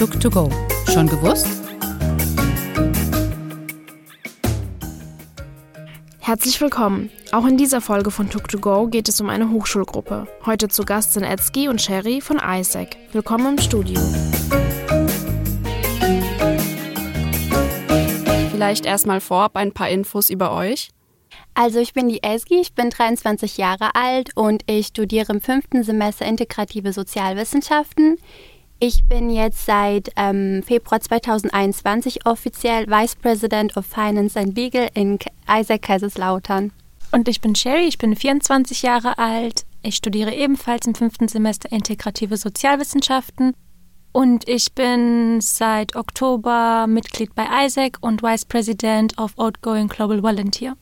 Took to Go. Schon gewusst? Herzlich willkommen. Auch in dieser Folge von Took to Go geht es um eine Hochschulgruppe. Heute zu Gast sind Edsky und Sherry von ISAC. Willkommen im Studio. Vielleicht erstmal vorab ein paar Infos über euch. Also ich bin die Esgi, ich bin 23 Jahre alt und ich studiere im fünften Semester integrative Sozialwissenschaften. Ich bin jetzt seit ähm, Februar 2021 offiziell Vice President of Finance and Legal in Isaac Kaiserslautern. Und ich bin Sherry, ich bin 24 Jahre alt. Ich studiere ebenfalls im fünften Semester integrative Sozialwissenschaften. Und ich bin seit Oktober Mitglied bei Isaac und Vice President of Outgoing Global Volunteer.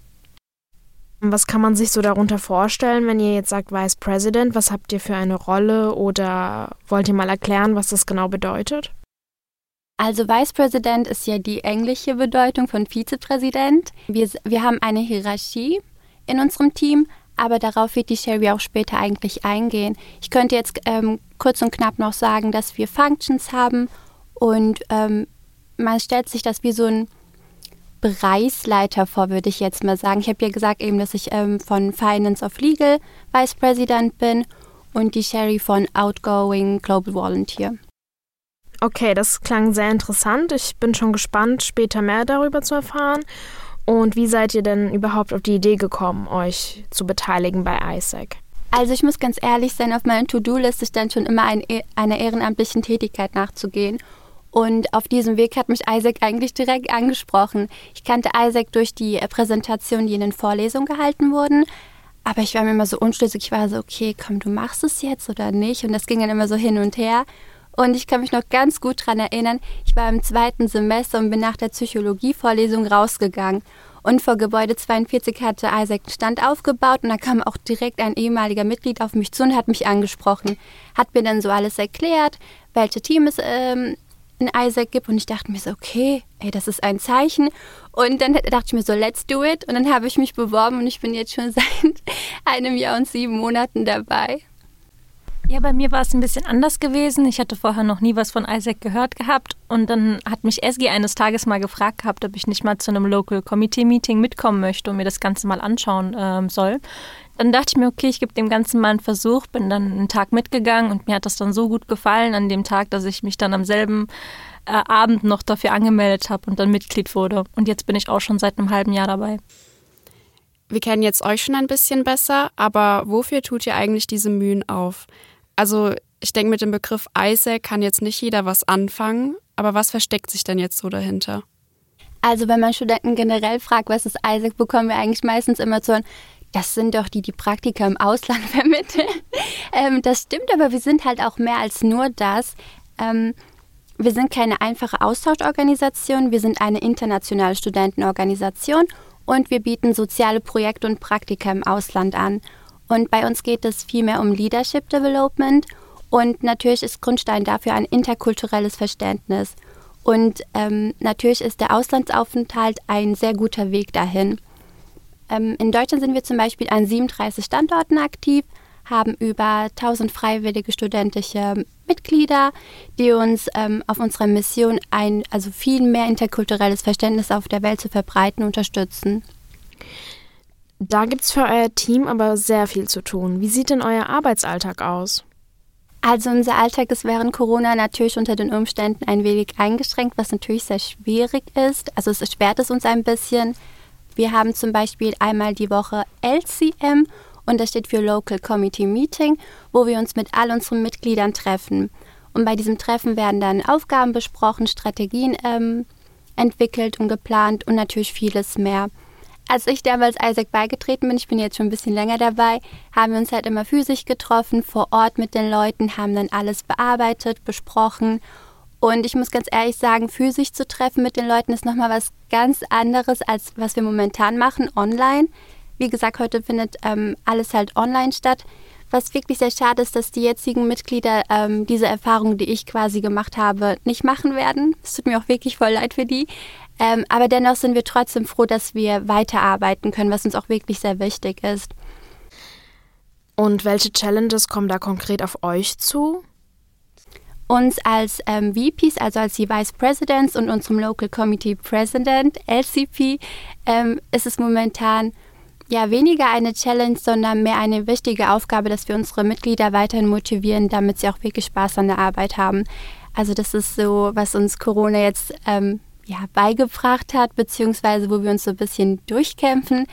Was kann man sich so darunter vorstellen, wenn ihr jetzt sagt Vice President? Was habt ihr für eine Rolle oder wollt ihr mal erklären, was das genau bedeutet? Also Vice President ist ja die englische Bedeutung von Vizepräsident. Wir, wir haben eine Hierarchie in unserem Team, aber darauf wird die Sherry auch später eigentlich eingehen. Ich könnte jetzt ähm, kurz und knapp noch sagen, dass wir Functions haben und ähm, man stellt sich das wie so ein Bereichsleiter vor, würde ich jetzt mal sagen. Ich habe ja gesagt eben, dass ich ähm, von Finance of Legal Vice President bin und die Sherry von Outgoing Global Volunteer. Okay, das klang sehr interessant. Ich bin schon gespannt, später mehr darüber zu erfahren. Und wie seid ihr denn überhaupt auf die Idee gekommen, euch zu beteiligen bei ISAC? Also ich muss ganz ehrlich sein, auf meiner To-Do-Liste stand schon immer ein, e-, einer ehrenamtlichen Tätigkeit nachzugehen. Und auf diesem Weg hat mich Isaac eigentlich direkt angesprochen. Ich kannte Isaac durch die äh, Präsentation, die in den Vorlesungen gehalten wurden. Aber ich war mir immer so unschlüssig. Ich war so, okay, komm, du machst es jetzt oder nicht? Und das ging dann immer so hin und her. Und ich kann mich noch ganz gut daran erinnern, ich war im zweiten Semester und bin nach der Psychologie-Vorlesung rausgegangen. Und vor Gebäude 42 hatte Isaac einen Stand aufgebaut und da kam auch direkt ein ehemaliger Mitglied auf mich zu und hat mich angesprochen. Hat mir dann so alles erklärt, welche Teams ähm, in Isaac gibt. Und ich dachte mir so, okay, ey, das ist ein Zeichen. Und dann dachte ich mir so, let's do it. Und dann habe ich mich beworben und ich bin jetzt schon seit einem Jahr und sieben Monaten dabei. Ja, bei mir war es ein bisschen anders gewesen. Ich hatte vorher noch nie was von Isaac gehört gehabt. Und dann hat mich Esgi eines Tages mal gefragt gehabt, ob ich nicht mal zu einem Local Committee Meeting mitkommen möchte und mir das Ganze mal anschauen ähm, soll. Dann dachte ich mir, okay, ich gebe dem Ganzen mal einen Versuch, bin dann einen Tag mitgegangen und mir hat das dann so gut gefallen an dem Tag, dass ich mich dann am selben äh, Abend noch dafür angemeldet habe und dann Mitglied wurde. Und jetzt bin ich auch schon seit einem halben Jahr dabei. Wir kennen jetzt euch schon ein bisschen besser, aber wofür tut ihr eigentlich diese Mühen auf? Also ich denke, mit dem Begriff Isaac kann jetzt nicht jeder was anfangen, aber was versteckt sich denn jetzt so dahinter? Also wenn man Studenten generell fragt, was ist Isaac, bekommen wir eigentlich meistens immer zu hören, das sind doch die, die Praktika im Ausland vermitteln. ähm, das stimmt, aber wir sind halt auch mehr als nur das. Ähm, wir sind keine einfache Austauschorganisation, wir sind eine internationale Studentenorganisation und wir bieten soziale Projekte und Praktika im Ausland an. Und bei uns geht es vielmehr um Leadership Development und natürlich ist Grundstein dafür ein interkulturelles Verständnis. Und ähm, natürlich ist der Auslandsaufenthalt ein sehr guter Weg dahin. Ähm, in Deutschland sind wir zum Beispiel an 37 Standorten aktiv, haben über 1000 freiwillige studentische Mitglieder, die uns ähm, auf unserer Mission ein, also viel mehr interkulturelles Verständnis auf der Welt zu verbreiten, unterstützen. Da gibt es für euer Team aber sehr viel zu tun. Wie sieht denn euer Arbeitsalltag aus? Also unser Alltag ist während Corona natürlich unter den Umständen ein wenig eingeschränkt, was natürlich sehr schwierig ist. Also es erschwert es uns ein bisschen. Wir haben zum Beispiel einmal die Woche LCM und das steht für Local Committee Meeting, wo wir uns mit all unseren Mitgliedern treffen. Und bei diesem Treffen werden dann Aufgaben besprochen, Strategien ähm, entwickelt und geplant und natürlich vieles mehr. Als ich damals Isaac beigetreten bin, ich bin jetzt schon ein bisschen länger dabei, haben wir uns halt immer physisch getroffen, vor Ort mit den Leuten, haben dann alles bearbeitet, besprochen und ich muss ganz ehrlich sagen, physisch zu treffen mit den Leuten ist nochmal was ganz anderes, als was wir momentan machen, online. Wie gesagt, heute findet ähm, alles halt online statt. Was wirklich sehr schade ist, dass die jetzigen Mitglieder ähm, diese Erfahrung, die ich quasi gemacht habe, nicht machen werden. Es tut mir auch wirklich voll leid für die. Ähm, aber dennoch sind wir trotzdem froh, dass wir weiterarbeiten können, was uns auch wirklich sehr wichtig ist. Und welche Challenges kommen da konkret auf euch zu? Uns als ähm, VPs, also als die Vice Presidents und unserem Local Committee President, LCP, ähm, ist es momentan ja weniger eine Challenge, sondern mehr eine wichtige Aufgabe, dass wir unsere Mitglieder weiterhin motivieren, damit sie auch wirklich Spaß an der Arbeit haben. Also das ist so, was uns Corona jetzt ähm, ja, beigebracht hat, beziehungsweise wo wir uns so ein bisschen durchkämpfen.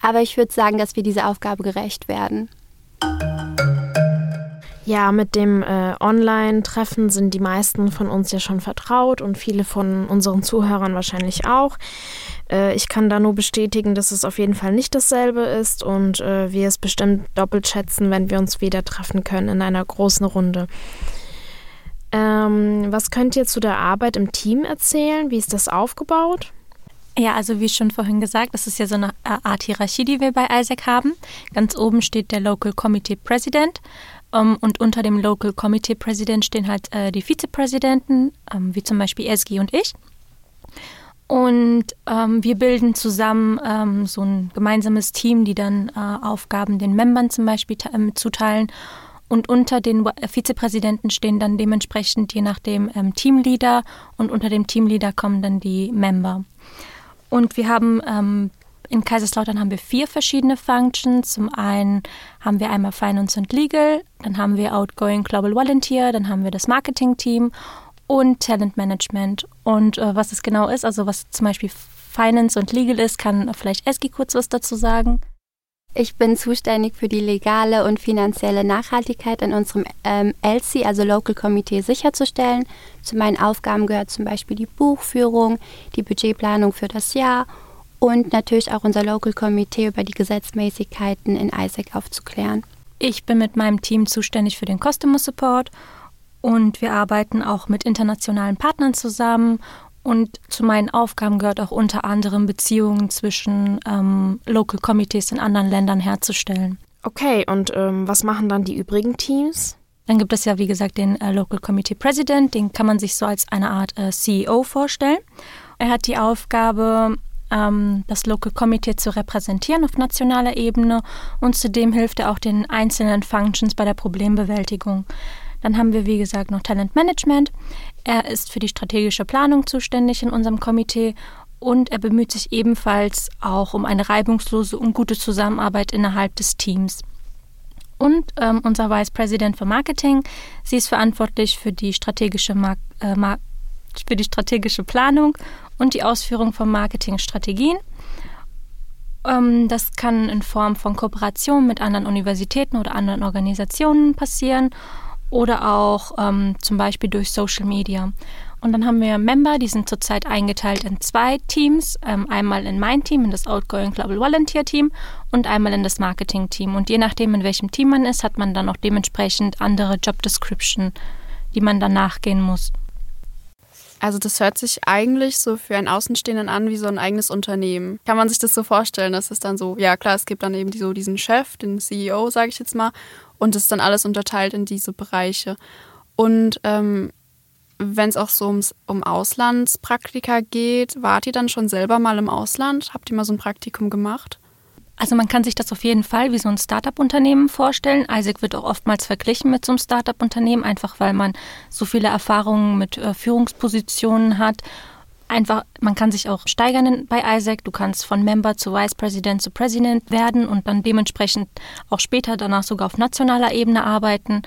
Aber ich würde sagen, dass wir dieser Aufgabe gerecht werden. Ja, mit dem äh, Online-Treffen sind die meisten von uns ja schon vertraut und viele von unseren Zuhörern wahrscheinlich auch. Äh, ich kann da nur bestätigen, dass es auf jeden Fall nicht dasselbe ist und äh, wir es bestimmt doppelt schätzen, wenn wir uns wieder treffen können in einer großen Runde. Ähm, was könnt ihr zu der Arbeit im Team erzählen? Wie ist das aufgebaut? Ja, also wie schon vorhin gesagt, das ist ja so eine Art Hierarchie, die wir bei ISAC haben. Ganz oben steht der Local Committee President um, ähm, und unter dem Local Committee President stehen halt äh, die Vizepräsidenten, ähm, wie zum Beispiel Esgi und ich. Und ähm, wir bilden zusammen ähm, so ein gemeinsames Team, die dann äh, Aufgaben den Membern zum Beispiel äh, zuteilen. Und unter den Vizepräsidenten stehen dann dementsprechend je nachdem ähm, Teamleader und unter dem Teamleader kommen dann die Member. Und wir haben ähm, in Kaiserslautern haben wir vier verschiedene Functions. Zum einen haben wir einmal Finance und Legal, dann haben wir Outgoing Global Volunteer, dann haben wir das Marketing-Team und Talent Management. Und äh, was es genau ist, also was zum Beispiel Finance und Legal ist, kann vielleicht Eski kurz was dazu sagen. Ich bin zuständig für die legale und finanzielle Nachhaltigkeit in unserem ähm, LC, also Local Committee, sicherzustellen. Zu meinen Aufgaben gehört zum Beispiel die Buchführung, die Budgetplanung für das Jahr und natürlich auch unser Local Committee über die Gesetzmäßigkeiten in ISAC aufzuklären. Ich bin mit meinem Team zuständig für den Customer Support und wir arbeiten auch mit internationalen Partnern zusammen. Und zu meinen Aufgaben gehört auch unter anderem Beziehungen zwischen ähm, Local Committees in anderen Ländern herzustellen. Okay, und ähm, was machen dann die übrigen Teams? Dann gibt es ja, wie gesagt, den äh, Local Committee President, den kann man sich so als eine Art äh, CEO vorstellen. Er hat die Aufgabe, ähm, das Local Committee zu repräsentieren auf nationaler Ebene und zudem hilft er auch den einzelnen Functions bei der Problembewältigung. Dann haben wir, wie gesagt, noch Talent Management. Er ist für die strategische Planung zuständig in unserem Komitee und er bemüht sich ebenfalls auch um eine reibungslose und gute Zusammenarbeit innerhalb des Teams. Und ähm, unser Vice President für Marketing, sie ist verantwortlich für die strategische, Mar äh, Mar für die strategische Planung und die Ausführung von Marketingstrategien. Ähm, das kann in Form von Kooperation mit anderen Universitäten oder anderen Organisationen passieren oder auch ähm, zum Beispiel durch Social Media. Und dann haben wir Member, die sind zurzeit eingeteilt in zwei Teams. Ähm, einmal in mein Team, in das Outgoing Global Volunteer Team und einmal in das Marketing Team. Und je nachdem, in welchem Team man ist, hat man dann auch dementsprechend andere Job Description, die man dann nachgehen muss. Also das hört sich eigentlich so für einen Außenstehenden an wie so ein eigenes Unternehmen. Kann man sich das so vorstellen, dass es dann so, ja klar, es gibt dann eben so diesen Chef, den CEO, sage ich jetzt mal, und es ist dann alles unterteilt in diese Bereiche. Und ähm, wenn es auch so ums, um Auslandspraktika geht, wart ihr dann schon selber mal im Ausland? Habt ihr mal so ein Praktikum gemacht? Also man kann sich das auf jeden Fall wie so ein Startup-Unternehmen vorstellen. Isaac wird auch oftmals verglichen mit so einem Startup-Unternehmen, einfach weil man so viele Erfahrungen mit äh, Führungspositionen hat. Einfach, man kann sich auch steigern bei Isaac. Du kannst von Member zu Vice President zu President werden und dann dementsprechend auch später danach sogar auf nationaler Ebene arbeiten.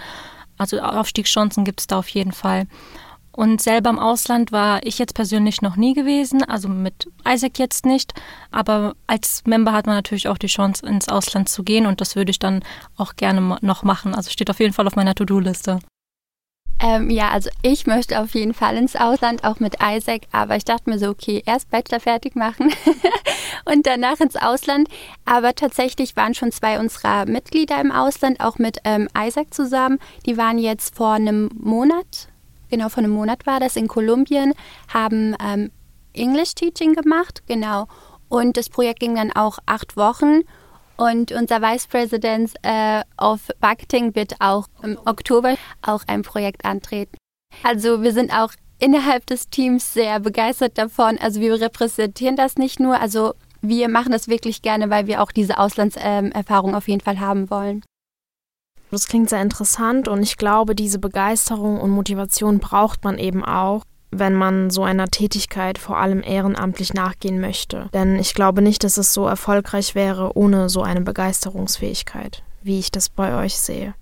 Also Aufstiegschancen gibt es da auf jeden Fall. Und selber im Ausland war ich jetzt persönlich noch nie gewesen, also mit Isaac jetzt nicht. Aber als Member hat man natürlich auch die Chance, ins Ausland zu gehen und das würde ich dann auch gerne noch machen. Also steht auf jeden Fall auf meiner To-Do-Liste. Ähm, ja, also ich möchte auf jeden Fall ins Ausland, auch mit Isaac, aber ich dachte mir so, okay, erst Bachelor fertig machen und danach ins Ausland. Aber tatsächlich waren schon zwei unserer Mitglieder im Ausland, auch mit ähm, Isaac zusammen. Die waren jetzt vor einem Monat genau vor einem Monat war das, in Kolumbien, haben ähm, English Teaching gemacht, genau. Und das Projekt ging dann auch acht Wochen. Und unser Vice President äh, of Marketing wird auch im Oktober auch ein Projekt antreten. Also wir sind auch innerhalb des Teams sehr begeistert davon. Also wir repräsentieren das nicht nur, also wir machen das wirklich gerne, weil wir auch diese Auslandserfahrung auf jeden Fall haben wollen. Das klingt sehr interessant und ich glaube, diese Begeisterung und Motivation braucht man eben auch, wenn man so einer Tätigkeit vor allem ehrenamtlich nachgehen möchte. Denn ich glaube nicht, dass es so erfolgreich wäre ohne so eine Begeisterungsfähigkeit, wie ich das bei euch sehe.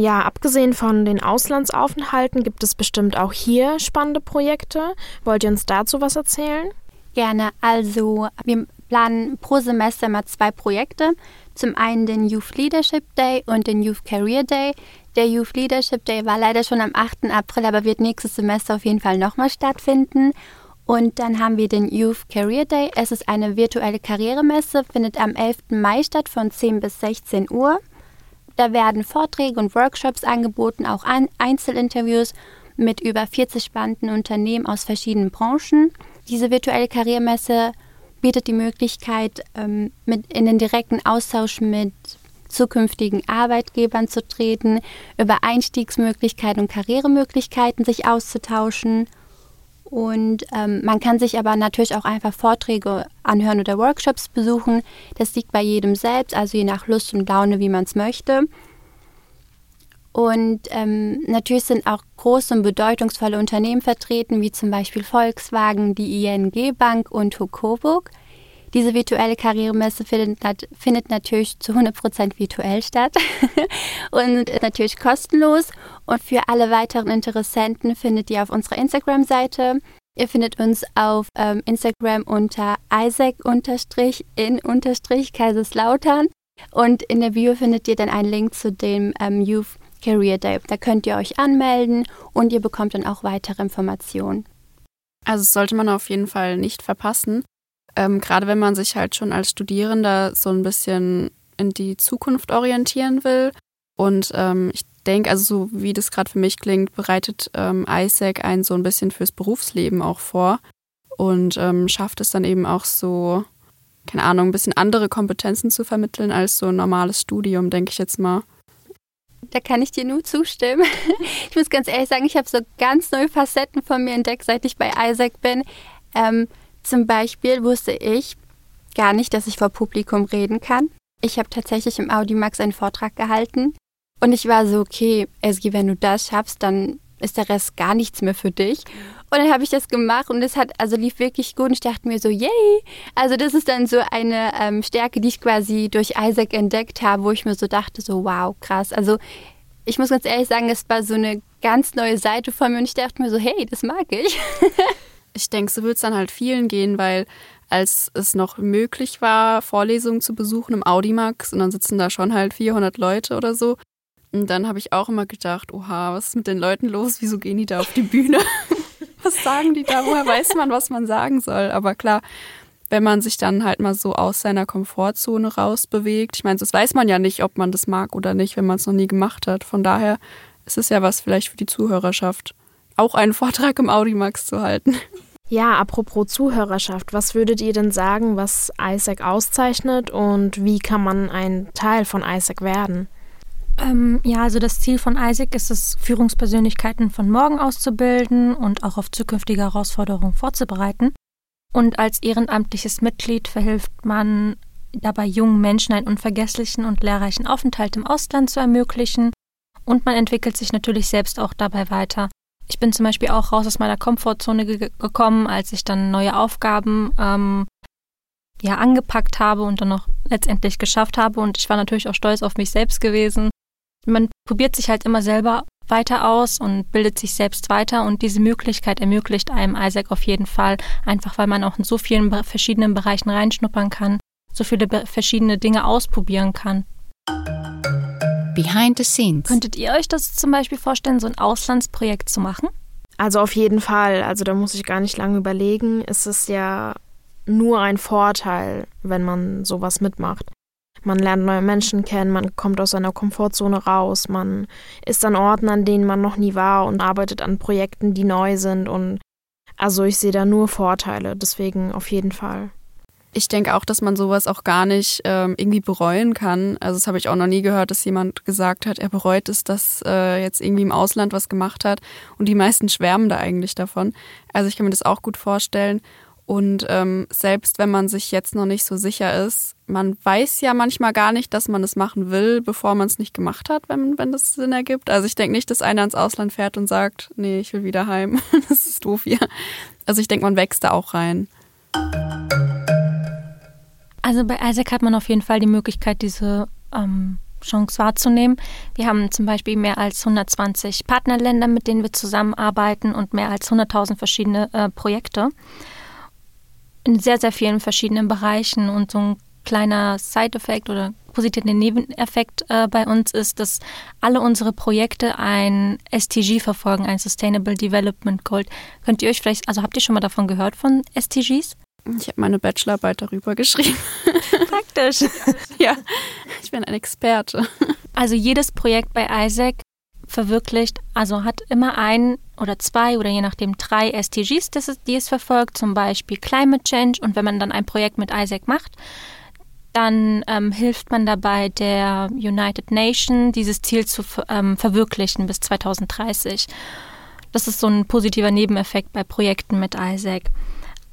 Ja, abgesehen von den Auslandsaufenthalten gibt es bestimmt auch hier spannende Projekte. Wollt ihr uns dazu was erzählen? Gerne. Also, wir planen pro Semester mal zwei Projekte. Zum einen den Youth Leadership Day und den Youth Career Day. Der Youth Leadership Day war leider schon am 8. April, aber wird nächstes Semester auf jeden Fall nochmal stattfinden. Und dann haben wir den Youth Career Day. Es ist eine virtuelle Karrieremesse, findet am 11. Mai statt von 10 bis 16 Uhr. Da werden Vorträge und Workshops angeboten, auch Einzelinterviews mit über 40 spannenden Unternehmen aus verschiedenen Branchen. Diese virtuelle Karrieremesse bietet die Möglichkeit, ähm, mit in den direkten Austausch mit zukünftigen Arbeitgebern zu treten, über Einstiegsmöglichkeiten und Karrieremöglichkeiten sich auszutauschen. Und ähm, man kann sich aber natürlich auch einfach Vorträge anhören oder Workshops besuchen. Das liegt bei jedem selbst, also je nach Lust und Laune, wie man es möchte. Und ähm, natürlich sind auch große und bedeutungsvolle Unternehmen vertreten, wie zum Beispiel Volkswagen, die ING Bank und Hukoburg. Diese virtuelle Karrieremesse findet, findet natürlich zu 100% virtuell statt und natürlich kostenlos. Und für alle weiteren Interessenten findet ihr auf unserer Instagram-Seite. Ihr findet uns auf ähm, Instagram unter Isaac-in-Kaiserslautern. Und in der Bio findet ihr dann einen Link zu dem ähm, Youth Career Day. Da könnt ihr euch anmelden und ihr bekommt dann auch weitere Informationen. Also das sollte man auf jeden Fall nicht verpassen. Ähm, gerade wenn man sich halt schon als Studierender so ein bisschen in die Zukunft orientieren will. Und ähm, ich denke, also so wie das gerade für mich klingt, bereitet ähm, ISAC einen so ein bisschen fürs Berufsleben auch vor und ähm, schafft es dann eben auch so, keine Ahnung, ein bisschen andere Kompetenzen zu vermitteln als so ein normales Studium, denke ich jetzt mal. Da kann ich dir nur zustimmen. Ich muss ganz ehrlich sagen, ich habe so ganz neue Facetten von mir entdeckt, seit ich bei Isaac bin. Ähm, zum Beispiel wusste ich gar nicht, dass ich vor Publikum reden kann. Ich habe tatsächlich im Audimax einen Vortrag gehalten und ich war so, okay, Esgi, wenn du das schaffst, dann ist der Rest gar nichts mehr für dich. Und dann habe ich das gemacht und es hat, also lief wirklich gut und ich dachte mir so, yay! Also das ist dann so eine ähm, Stärke, die ich quasi durch Isaac entdeckt habe, wo ich mir so dachte, so wow, krass. Also ich muss ganz ehrlich sagen, es war so eine ganz neue Seite von mir und ich dachte mir so, hey, das mag ich. ich denke, so wird es dann halt vielen gehen, weil als es noch möglich war, Vorlesungen zu besuchen im Audimax und dann sitzen da schon halt 400 Leute oder so. Und dann habe ich auch immer gedacht, oha, was ist mit den Leuten los? Wieso gehen die da auf die Bühne? was sagen die da? Woher weiß man, was man sagen soll? Aber klar, wenn man sich dann halt mal so aus seiner Komfortzone rausbewegt, ich meine, das weiß man ja nicht, ob man das mag oder nicht, wenn man es noch nie gemacht hat. Von daher ist es ja was vielleicht für die Zuhörerschaft auch einen Vortrag im Audimax zu halten. Ja, apropos Zuhörerschaft, was würdet ihr denn sagen, was Isaac auszeichnet und wie kann man ein Teil von Isaac werden? Ähm, ja, also das Ziel von Isaac ist es, Führungspersönlichkeiten von morgen auszubilden und auch auf zukünftige Herausforderungen vorzubereiten. Und als ehrenamtliches Mitglied verhilft man dabei jungen Menschen einen unvergesslichen und lehrreichen Aufenthalt im Ausland zu ermöglichen. Und man entwickelt sich natürlich selbst auch dabei weiter. Ich bin zum Beispiel auch raus aus meiner Komfortzone ge gekommen, als ich dann neue Aufgaben ähm, ja, angepackt habe und dann noch letztendlich geschafft habe. Und ich war natürlich auch stolz auf mich selbst gewesen. Man probiert sich halt immer selber weiter aus und bildet sich selbst weiter. Und diese Möglichkeit ermöglicht einem Isaac auf jeden Fall, einfach weil man auch in so vielen verschiedenen Bereichen reinschnuppern kann, so viele verschiedene Dinge ausprobieren kann. Behind the Scenes. Könntet ihr euch das zum Beispiel vorstellen, so ein Auslandsprojekt zu machen? Also auf jeden Fall. Also da muss ich gar nicht lange überlegen. Es ist ja nur ein Vorteil, wenn man sowas mitmacht. Man lernt neue Menschen kennen, man kommt aus seiner Komfortzone raus, man ist an Orten, an denen man noch nie war und arbeitet an Projekten, die neu sind. Und also ich sehe da nur Vorteile, deswegen auf jeden Fall ich denke auch, dass man sowas auch gar nicht ähm, irgendwie bereuen kann. Also das habe ich auch noch nie gehört, dass jemand gesagt hat, er bereut es, dass äh, jetzt irgendwie im Ausland was gemacht hat. Und die meisten schwärmen da eigentlich davon. Also ich kann mir das auch gut vorstellen. Und ähm, selbst wenn man sich jetzt noch nicht so sicher ist, man weiß ja manchmal gar nicht, dass man es machen will, bevor man es nicht gemacht hat, wenn, wenn das Sinn ergibt. Also ich denke nicht, dass einer ins Ausland fährt und sagt, nee, ich will wieder heim. das ist doof hier. Also ich denke, man wächst da auch rein. Also bei Isaac hat man auf jeden Fall die Möglichkeit, diese ähm, Chance wahrzunehmen. Wir haben zum Beispiel mehr als 120 Partnerländer, mit denen wir zusammenarbeiten und mehr als 100.000 verschiedene äh, Projekte in sehr, sehr vielen verschiedenen Bereichen. Und so ein kleiner Side-Effekt oder positiver Nebeneffekt äh, bei uns ist, dass alle unsere Projekte ein STG verfolgen, ein Sustainable Development Goal. Könnt ihr euch vielleicht, also habt ihr schon mal davon gehört von STGs? Ich habe meine Bachelorarbeit darüber geschrieben. Praktisch. ja, ich bin ein Experte. Also jedes Projekt bei Isaac verwirklicht, also hat immer ein oder zwei oder je nachdem drei SDGs, die es verfolgt, zum Beispiel Climate Change. Und wenn man dann ein Projekt mit Isaac macht, dann ähm, hilft man dabei, der United Nations dieses Ziel zu ähm, verwirklichen bis 2030. Das ist so ein positiver Nebeneffekt bei Projekten mit Isaac.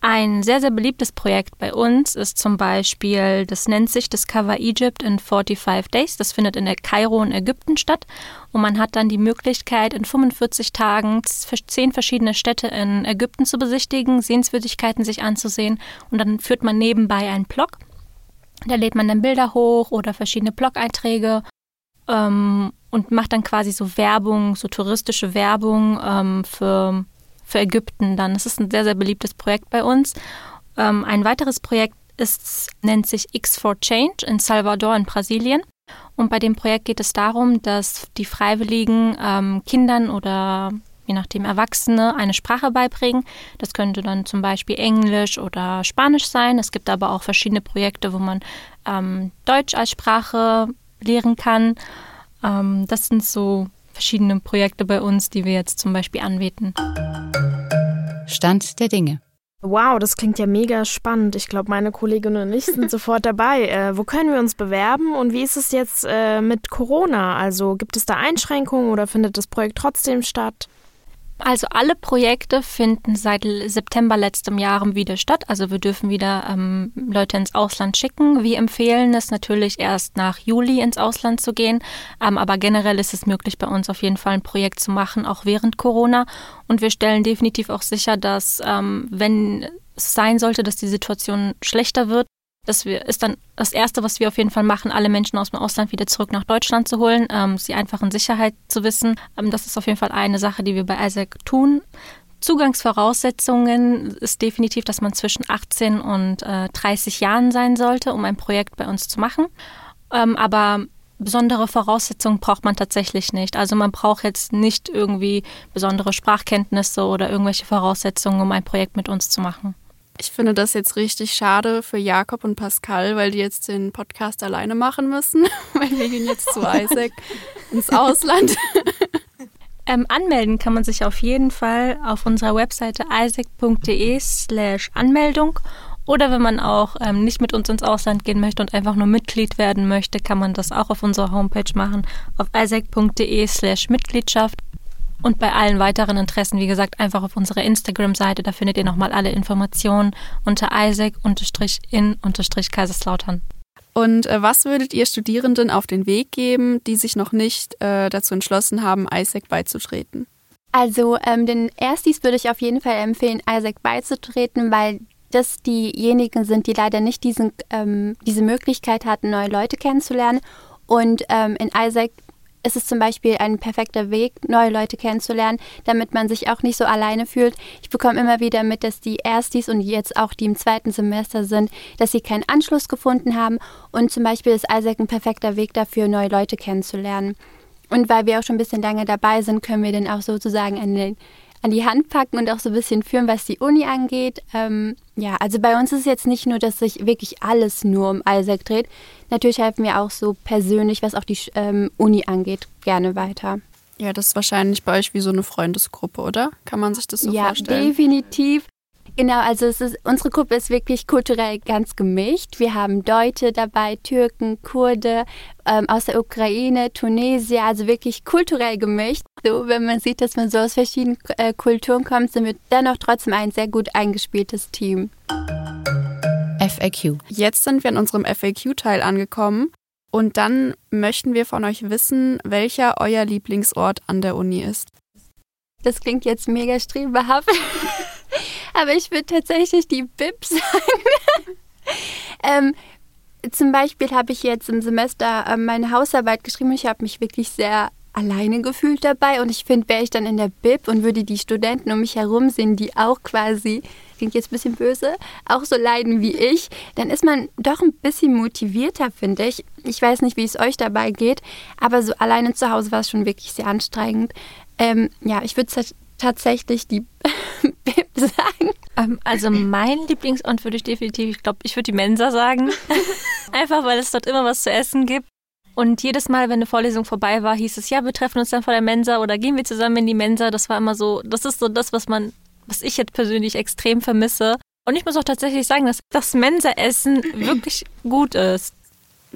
Ein sehr, sehr beliebtes Projekt bei uns ist zum Beispiel, das nennt sich Discover Egypt in 45 Days. Das findet in der Kairo in Ägypten statt. Und man hat dann die Möglichkeit, in 45 Tagen zehn verschiedene Städte in Ägypten zu besichtigen, Sehenswürdigkeiten sich anzusehen. Und dann führt man nebenbei einen Blog. Da lädt man dann Bilder hoch oder verschiedene Blog-Einträge ähm, und macht dann quasi so Werbung, so touristische Werbung ähm, für für Ägypten dann. Das ist ein sehr, sehr beliebtes Projekt bei uns. Ähm, ein weiteres Projekt ist, nennt sich X4 Change in Salvador in Brasilien. Und bei dem Projekt geht es darum, dass die Freiwilligen ähm, Kindern oder je nachdem Erwachsene eine Sprache beibringen. Das könnte dann zum Beispiel Englisch oder Spanisch sein. Es gibt aber auch verschiedene Projekte, wo man ähm, Deutsch als Sprache lehren kann. Ähm, das sind so verschiedene Projekte bei uns, die wir jetzt zum Beispiel anbieten. Stand der Dinge. Wow, das klingt ja mega spannend. Ich glaube, meine Kolleginnen und ich sind sofort dabei. Äh, wo können wir uns bewerben und wie ist es jetzt äh, mit Corona? Also gibt es da Einschränkungen oder findet das Projekt trotzdem statt? Also alle Projekte finden seit September letztem Jahr wieder statt. Also wir dürfen wieder ähm, Leute ins Ausland schicken. Wir empfehlen es natürlich erst nach Juli ins Ausland zu gehen. Ähm, aber generell ist es möglich, bei uns auf jeden Fall ein Projekt zu machen, auch während Corona. Und wir stellen definitiv auch sicher, dass ähm, wenn es sein sollte, dass die Situation schlechter wird, das ist dann das Erste, was wir auf jeden Fall machen, alle Menschen aus dem Ausland wieder zurück nach Deutschland zu holen, ähm, sie einfach in Sicherheit zu wissen. Ähm, das ist auf jeden Fall eine Sache, die wir bei Isaac tun. Zugangsvoraussetzungen ist definitiv, dass man zwischen 18 und äh, 30 Jahren sein sollte, um ein Projekt bei uns zu machen. Ähm, aber besondere Voraussetzungen braucht man tatsächlich nicht. Also man braucht jetzt nicht irgendwie besondere Sprachkenntnisse oder irgendwelche Voraussetzungen, um ein Projekt mit uns zu machen. Ich finde das jetzt richtig schade für Jakob und Pascal, weil die jetzt den Podcast alleine machen müssen, weil wir gehen jetzt zu Isaac ins Ausland. Ähm, anmelden kann man sich auf jeden Fall auf unserer Webseite isaac.de slash Anmeldung oder wenn man auch ähm, nicht mit uns ins Ausland gehen möchte und einfach nur Mitglied werden möchte, kann man das auch auf unserer Homepage machen auf isaac.de slash Mitgliedschaft. Und bei allen weiteren Interessen, wie gesagt, einfach auf unserer Instagram-Seite. Da findet ihr nochmal alle Informationen unter Isaac-in-Kaiserslautern. Und äh, was würdet ihr Studierenden auf den Weg geben, die sich noch nicht äh, dazu entschlossen haben, Isaac beizutreten? Also ähm, den Erstis würde ich auf jeden Fall empfehlen, Isaac beizutreten, weil das diejenigen sind, die leider nicht diesen, ähm, diese Möglichkeit hatten, neue Leute kennenzulernen. Und ähm, in Isaac ist es zum Beispiel ein perfekter Weg, neue Leute kennenzulernen, damit man sich auch nicht so alleine fühlt. Ich bekomme immer wieder mit, dass die Erstis und jetzt auch die im zweiten Semester sind, dass sie keinen Anschluss gefunden haben. Und zum Beispiel ist Isaac ein perfekter Weg dafür, neue Leute kennenzulernen. Und weil wir auch schon ein bisschen lange dabei sind, können wir dann auch sozusagen eine an die Hand packen und auch so ein bisschen führen, was die Uni angeht. Ähm, ja, also bei uns ist es jetzt nicht nur, dass sich wirklich alles nur um Isaac dreht. Natürlich helfen wir auch so persönlich, was auch die ähm, Uni angeht, gerne weiter. Ja, das ist wahrscheinlich bei euch wie so eine Freundesgruppe, oder? Kann man sich das so ja, vorstellen? Ja, definitiv. Genau, also es ist, unsere Gruppe ist wirklich kulturell ganz gemischt. Wir haben Deutsche dabei, Türken, Kurde, ähm, aus der Ukraine, Tunesier, also wirklich kulturell gemischt. So, wenn man sieht, dass man so aus verschiedenen äh, Kulturen kommt, sind wir dennoch trotzdem ein sehr gut eingespieltes Team. FAQ. Jetzt sind wir in unserem FAQ-Teil angekommen und dann möchten wir von euch wissen, welcher euer Lieblingsort an der Uni ist. Das klingt jetzt mega strebehaft. Aber ich würde tatsächlich die BIP sagen. ähm, zum Beispiel habe ich jetzt im Semester äh, meine Hausarbeit geschrieben ich habe mich wirklich sehr alleine gefühlt dabei. Und ich finde, wäre ich dann in der BIP und würde die Studenten um mich herum sehen, die auch quasi, klingt jetzt ein bisschen böse, auch so leiden wie ich, dann ist man doch ein bisschen motivierter, finde ich. Ich weiß nicht, wie es euch dabei geht, aber so alleine zu Hause war es schon wirklich sehr anstrengend. Ähm, ja, ich würde tatsächlich die BIP sagen. Ähm, also mein Lieblingsort würde ich definitiv, ich glaube, ich würde die Mensa sagen. Einfach weil es dort immer was zu essen gibt. Und jedes Mal, wenn eine Vorlesung vorbei war, hieß es, ja, wir treffen uns dann vor der Mensa oder gehen wir zusammen in die Mensa. Das war immer so, das ist so das, was man, was ich jetzt persönlich extrem vermisse. Und ich muss auch tatsächlich sagen, dass das Mensa-Essen wirklich gut ist.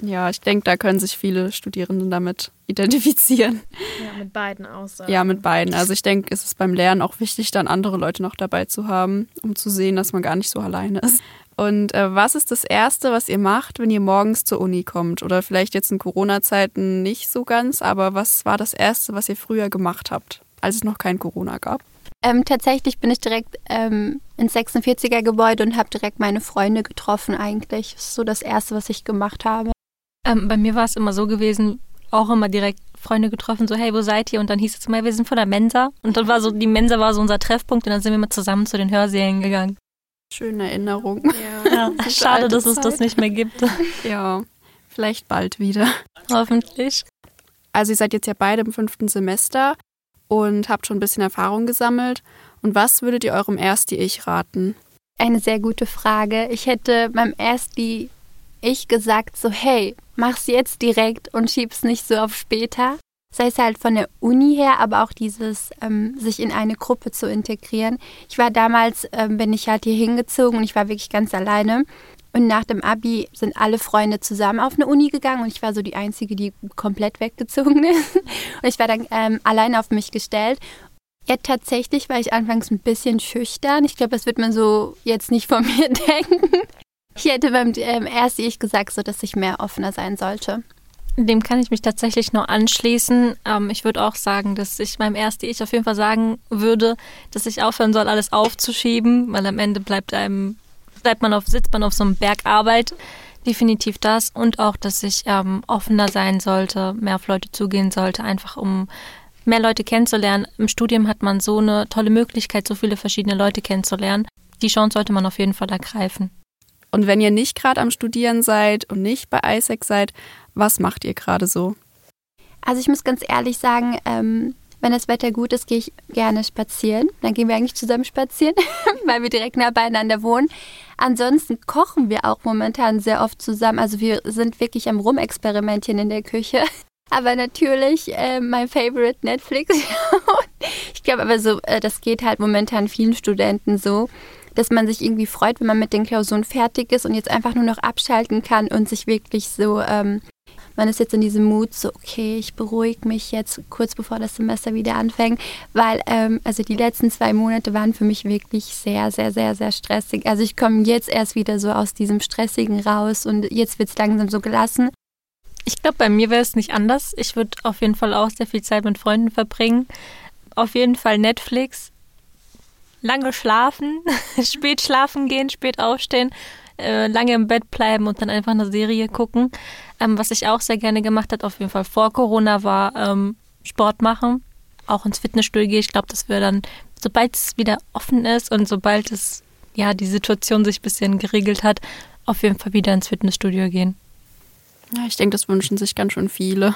Ja, ich denke, da können sich viele Studierenden damit identifizieren. Ja, mit beiden Aussagen. Ja, mit beiden. Also ich denke, es ist beim Lernen auch wichtig, dann andere Leute noch dabei zu haben, um zu sehen, dass man gar nicht so alleine ist. Und äh, was ist das Erste, was ihr macht, wenn ihr morgens zur Uni kommt? Oder vielleicht jetzt in Corona-Zeiten nicht so ganz, aber was war das Erste, was ihr früher gemacht habt, als es noch kein Corona gab? Ähm, tatsächlich bin ich direkt ähm, ins 46er Gebäude und habe direkt meine Freunde getroffen eigentlich. Das ist so das Erste, was ich gemacht habe. Ähm, bei mir war es immer so gewesen, auch immer direkt Freunde getroffen, so hey, wo seid ihr? Und dann hieß es mal, wir sind von der Mensa. Und dann war so, die Mensa war so unser Treffpunkt und dann sind wir mal zusammen zu den Hörsälen gegangen. Schöne Erinnerung. Ja. ja schade, dass es das nicht mehr gibt. Ja, vielleicht bald wieder. Hoffentlich. Also ihr seid jetzt ja beide im fünften Semester und habt schon ein bisschen Erfahrung gesammelt. Und was würdet ihr eurem Ersti-Ich raten? Eine sehr gute Frage. Ich hätte meinem Ersti ich gesagt, so hey, mach's jetzt direkt und schieb's nicht so auf später. Sei es halt von der Uni her, aber auch dieses, ähm, sich in eine Gruppe zu integrieren. Ich war damals, ähm, bin ich halt hier hingezogen und ich war wirklich ganz alleine. Und nach dem Abi sind alle Freunde zusammen auf eine Uni gegangen und ich war so die Einzige, die komplett weggezogen ist. Und ich war dann ähm, alleine auf mich gestellt. Ja, tatsächlich war ich anfangs ein bisschen schüchtern. Ich glaube, das wird man so jetzt nicht von mir denken. Ich hätte beim ähm, ersten Ich gesagt, so dass ich mehr offener sein sollte. Dem kann ich mich tatsächlich nur anschließen. Ähm, ich würde auch sagen, dass ich meinem ersten Ich auf jeden Fall sagen würde, dass ich aufhören soll, alles aufzuschieben, weil am Ende bleibt einem, bleibt man auf, sitzt man auf so einem Berg Arbeit. Definitiv das. Und auch, dass ich ähm, offener sein sollte, mehr auf Leute zugehen sollte, einfach um mehr Leute kennenzulernen. Im Studium hat man so eine tolle Möglichkeit, so viele verschiedene Leute kennenzulernen. Die Chance sollte man auf jeden Fall ergreifen. Und wenn ihr nicht gerade am Studieren seid und nicht bei ISEC seid, was macht ihr gerade so? Also ich muss ganz ehrlich sagen, ähm, wenn das Wetter gut ist, gehe ich gerne spazieren. Dann gehen wir eigentlich zusammen spazieren, weil wir direkt nah beieinander wohnen. Ansonsten kochen wir auch momentan sehr oft zusammen. Also wir sind wirklich am Rumexperimentieren in der Küche. Aber natürlich äh, mein Favorite Netflix. ich glaube aber so, äh, das geht halt momentan vielen Studenten so dass man sich irgendwie freut, wenn man mit den Klausuren fertig ist und jetzt einfach nur noch abschalten kann und sich wirklich so, ähm, man ist jetzt in diesem Mut, so, okay, ich beruhige mich jetzt kurz bevor das Semester wieder anfängt, weil, ähm, also die letzten zwei Monate waren für mich wirklich sehr, sehr, sehr, sehr stressig. Also ich komme jetzt erst wieder so aus diesem Stressigen raus und jetzt wird es langsam so gelassen. Ich glaube, bei mir wäre es nicht anders. Ich würde auf jeden Fall auch sehr viel Zeit mit Freunden verbringen. Auf jeden Fall Netflix lange schlafen, spät schlafen gehen, spät aufstehen, äh, lange im Bett bleiben und dann einfach eine Serie gucken. Ähm, was ich auch sehr gerne gemacht habe, auf jeden Fall vor Corona, war ähm, Sport machen, auch ins Fitnessstudio gehen. Ich glaube, dass wir dann, sobald es wieder offen ist und sobald es ja die Situation sich ein bisschen geregelt hat, auf jeden Fall wieder ins Fitnessstudio gehen. Ja, ich denke, das wünschen sich ganz schön viele.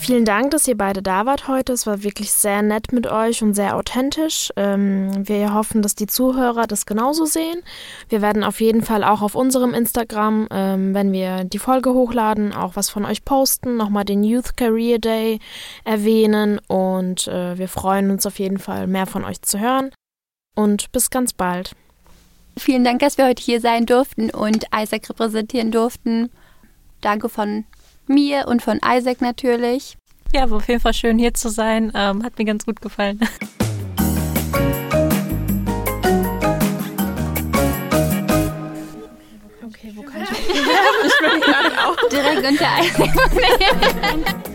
Vielen Dank, dass ihr beide da wart heute. Es war wirklich sehr nett mit euch und sehr authentisch. Ähm, wir hoffen, dass die Zuhörer das genauso sehen. Wir werden auf jeden Fall auch auf unserem Instagram, ähm, wenn wir die Folge hochladen, auch was von euch posten, nochmal den Youth Career Day erwähnen und äh, wir freuen uns auf jeden Fall, mehr von euch zu hören. und bis ganz bald. Vielen Dank, dass wir heute hier sein durften und Isaac repräsentieren durften. Danke von mir und von Isaac natürlich. Ja, war auf jeden Fall schön hier zu sein. Ähm, hat mir ganz gut gefallen. Okay, wo kann ich? ich bin gerade auch direkt unter Isaac.